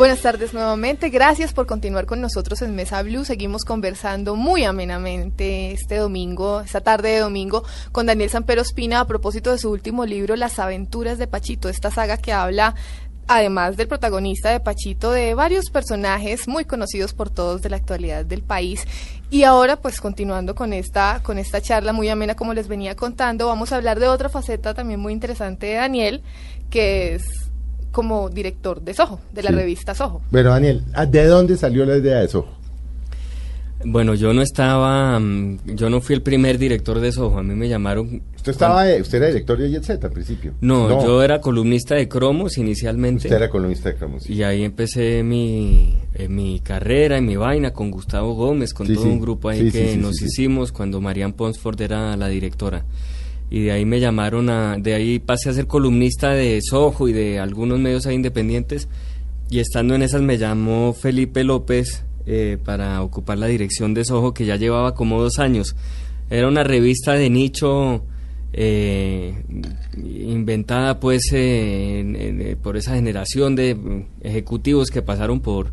Buenas tardes nuevamente, gracias por continuar con nosotros en Mesa Blue. Seguimos conversando muy amenamente este domingo, esta tarde de domingo, con Daniel Sampero Espina a propósito de su último libro, Las aventuras de Pachito, esta saga que habla además del protagonista de Pachito, de varios personajes muy conocidos por todos de la actualidad del país. Y ahora, pues continuando con esta, con esta charla muy amena, como les venía contando, vamos a hablar de otra faceta también muy interesante de Daniel, que es como director de Soho, de la revista Soho. Bueno, Daniel, ¿de dónde salió la idea de Soho? Bueno, yo no estaba, mm, yo no fui el primer director de Soho, a mí me llamaron... ¿Usted, estaba, usted era director de Jet Set al principio? No, yo era columnista de Cromos inicialmente. Usted era columnista de Cromos. Y ahí empecé mi, eh, mi carrera y mi vaina con Gustavo Gómez, con todo un grupo ahí que nos hicimos cuando Marianne Ponsford era la directora. Y de ahí me llamaron a, de ahí pasé a ser columnista de Soho y de algunos medios ahí independientes. Y estando en esas me llamó Felipe López, eh, para ocupar la dirección de Soho que ya llevaba como dos años. Era una revista de nicho eh, inventada pues eh, por esa generación de ejecutivos que pasaron por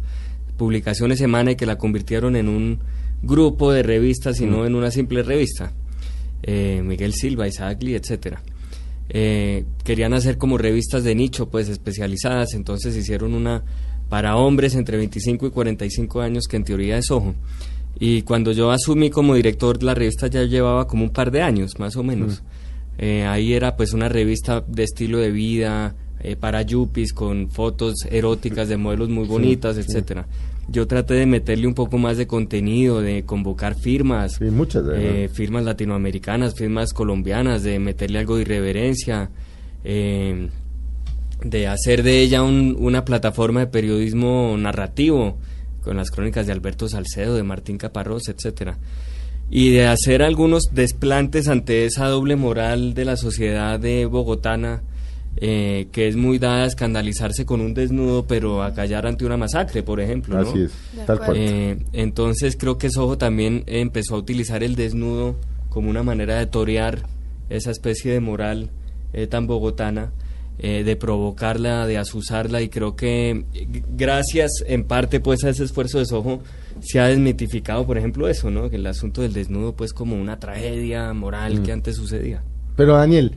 publicaciones semana y que la convirtieron en un grupo de revistas y no en una simple revista. Miguel Silva, Isaac Lee, etcétera. querían hacer como revistas de nicho, pues especializadas, entonces hicieron una para hombres entre 25 y 45 años, que en teoría es ojo. Y cuando yo asumí como director, la revista ya llevaba como un par de años, más o menos. Eh, ahí era pues una revista de estilo de vida, eh, para yuppies, con fotos eróticas de modelos muy bonitas, etcétera. Yo traté de meterle un poco más de contenido, de convocar firmas, muchas, eh, firmas latinoamericanas, firmas colombianas, de meterle algo de irreverencia. Eh, de hacer de ella una plataforma de periodismo narrativo con las crónicas de Alberto Salcedo, de Martín Caparrós, etcétera. Y de hacer algunos desplantes ante esa doble moral de la sociedad de bogotana, eh, que es muy dada a escandalizarse con un desnudo, pero a callar ante una masacre, por ejemplo. Así es, tal cual. Eh, entonces creo que Sojo también empezó a utilizar el desnudo como una manera de torear esa especie de moral eh, tan bogotana eh, de provocarla, de asusarla y creo que gracias en parte pues a ese esfuerzo de Soho se ha desmitificado por ejemplo eso, ¿no? Que el asunto del desnudo pues como una tragedia moral que mm. antes sucedía. Pero Daniel,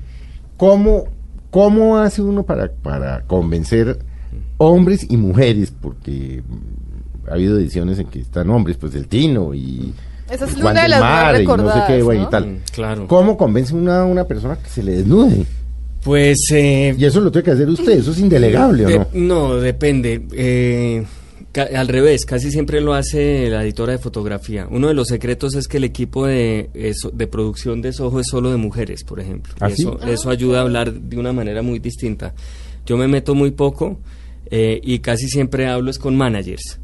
¿cómo, cómo hace uno para, para convencer hombres y mujeres? Porque ha habido ediciones en que están hombres, pues del Tino y... Esa es una de las más recordadas, no sé qué, y tal. Mm, claro. ¿Cómo convence una, una persona que se le desnude? Pues... Eh, y eso lo tiene que hacer usted, eso es indelegable, ¿o no? No, depende. Eh, al revés, casi siempre lo hace la editora de fotografía. Uno de los secretos es que el equipo de, de producción de Soho es solo de mujeres, por ejemplo. ¿Ah, eso, eso ayuda a hablar de una manera muy distinta. Yo me meto muy poco eh, y casi siempre hablo es con managers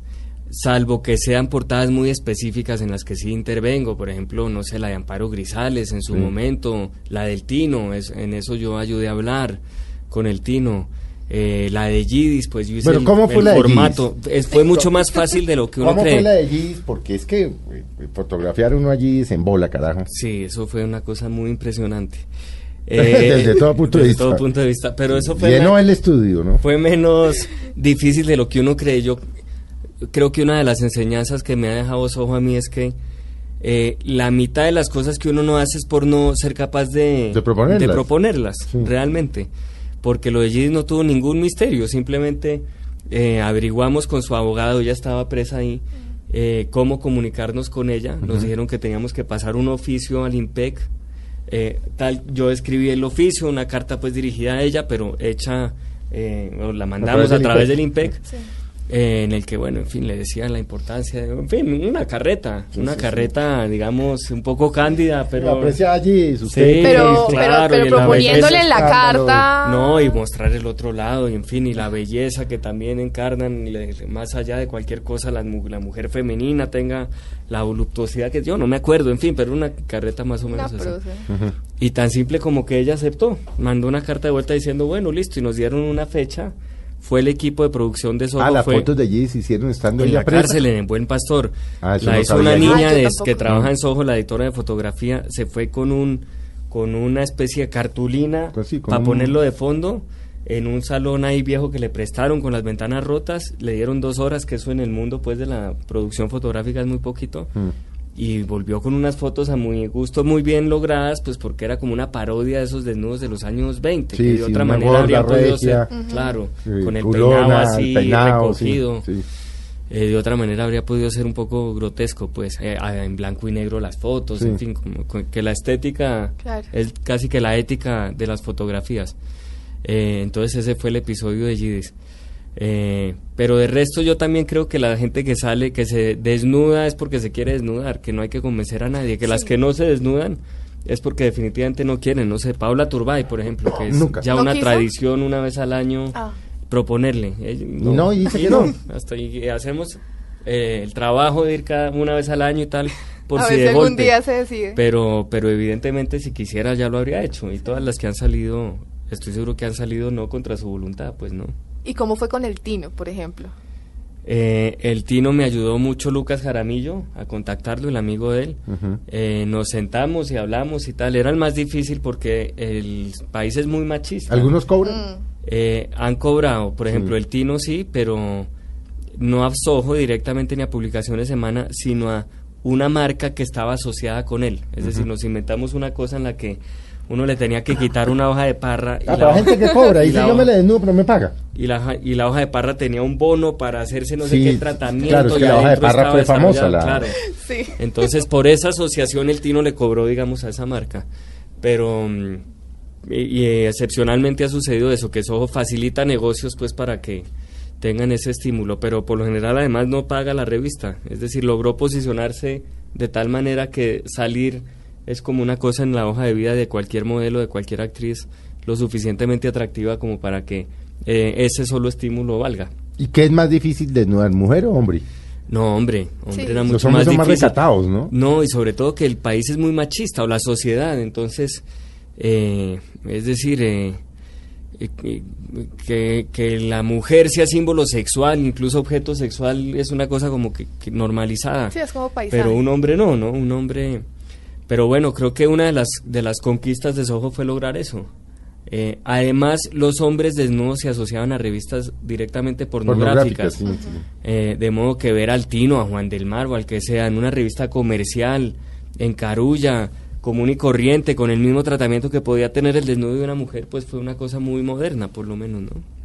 salvo que sean portadas muy específicas en las que sí intervengo, por ejemplo, no sé, la de Amparo Grisales en su momento, la del Tino, es, en eso yo ayudé a hablar con el Tino. Eh, la de Gidis, pues yo hice el, ¿cómo fue la formato. fue mucho más fácil de lo que uno ¿Cómo cree. fue la de Gidis? Porque es que eh, fotografiar uno a Gidis en bola, carajo. Sí, eso fue una cosa muy impresionante. desde todo punto de desde vista. todo punto de vista. Pero eso fue. Llenó el estudio, ¿no? Fue menos difícil de lo que uno cree. Yo creo que una de las enseñanzas que me ha dejado Soho a mí es que eh, la mitad de las cosas que uno no hace es por no ser capaz de, proponerlas, realmente. Porque lo de Gidis no tuvo ningún misterio, simplemente eh, averiguamos con su abogado, ella estaba presa ahí, eh, cómo comunicarnos con ella. Nos dijeron que teníamos que pasar un oficio al IMPEC. tal, yo escribí el oficio, una carta pues dirigida a ella, pero hecha, la mandamos a través del IMPEC. Eh, en el que, bueno, en fin, le decían la importancia de, en fin, una carreta, una carreta, digamos, un poco cándida, pero... aprecia allí, sí, pero, claro, pero, proponiéndole en la, carta... No, y mostrar el otro lado, y en fin, y la belleza que también encarnan, más allá de cualquier cosa, la, la mujer femenina tenga la voluptuosidad que yo no me acuerdo, en fin, pero una carreta más o menos así. Y tan simple como que ella aceptó, mandó una carta de vuelta diciendo, bueno, listo, y nos dieron una fecha fue el equipo de producción de Soho. Ah, las fotos de allí se hicieron estando en la cárcel, en Buen Pastor. Ah, la hizo una niña que trabaja en Soho, la editora de fotografía, se fue con un con una especie de cartulina pues para ponerlo de fondo. en un salón ahí viejo que le prestaron con las ventanas rotas, le dieron dos horas, que eso en el mundo pues de la producción fotográfica es muy poquito, mm. Y volvió con unas fotos a muy gusto, muy bien logradas, pues porque era como una parodia de esos desnudos de los años 20, que de otra manera habría podido ser, claro, con el peinado así recogido. Eh, de otra manera habría podido ser un poco grotesco, pues, eh, en blanco y negro las fotos, en fin, como, que la estética es casi que la ética de las fotografías. Eh, entonces ese fue el episodio de Gidis. Eh, pero de resto yo también creo que la gente que sale, que se desnuda es porque se quiere desnudar, que no hay que convencer a nadie, que las que no se desnudan es porque definitivamente no quieren, no sé, Paula Turbay, por ejemplo, que es ya una tradición una vez al año ah. proponerle. no, y dice que no. Hasta ahí hacemos eh, el trabajo de ir cada una vez al año y tal, por si de algún día se decide. Pero, pero evidentemente si quisiera ya lo habría hecho y todas las que han salido estoy seguro que han salido no contra su voluntad, pues no. ¿Y cómo fue con el Tino, por ejemplo? Eh, el Tino me ayudó mucho Lucas Jaramillo a contactarlo, el amigo de él. Eh, nos sentamos y hablamos y tal. Era el más difícil porque el país es muy machista. ¿Algunos cobran? Mm. Eh, han cobrado, por ejemplo, el Tino sí, pero no a Soho directamente ni a Publicaciones Semana, sino a una marca que estaba asociada con él. Es decir, nos inventamos una cosa en la que uno le tenía que quitar una hoja de parra. Y ah, la, gente que cobra, y, si yo me le desnudo, pero me paga. Y la, y la hoja de parra tenía un bono para hacerse no sé qué tratamiento. Claro, es que la hoja de parra fue famosa. Claro. Sí. Entonces, por esa asociación, el Tino le cobró, digamos, a esa marca. Pero, mm, y, excepcionalmente ha sucedido eso, que eso facilita negocios, pues, para que tengan ese estímulo. Pero por lo general, además, no paga la revista. Es decir, logró posicionarse de tal manera que salir es como una cosa en la hoja de vida de cualquier modelo, de cualquier actriz, lo suficientemente atractiva como para que eh, ese solo estímulo valga. ¿Y qué es más difícil, desnudar, mujer o hombre? No, hombre, hombre era mucho Los hombres más son más recatados, ¿no? No, y sobre todo que el país es muy machista, o la sociedad, entonces, eh, es decir, eh, que, que, la mujer sea símbolo sexual, incluso objeto sexual, es una cosa como que, normalizada. Sí, es como Pero un hombre no, ¿no? Un hombre pero bueno, creo que una de las, de las conquistas de Soho fue lograr eso. Eh, además, los hombres desnudos se asociaban a revistas directamente pornográficas. Eh, de modo que ver al Tino, a Juan del Mar o al que sea en una revista comercial, en Carulla, común y corriente, con el mismo tratamiento que podía tener el desnudo de una mujer, pues fue una cosa muy moderna, por lo menos, ¿no?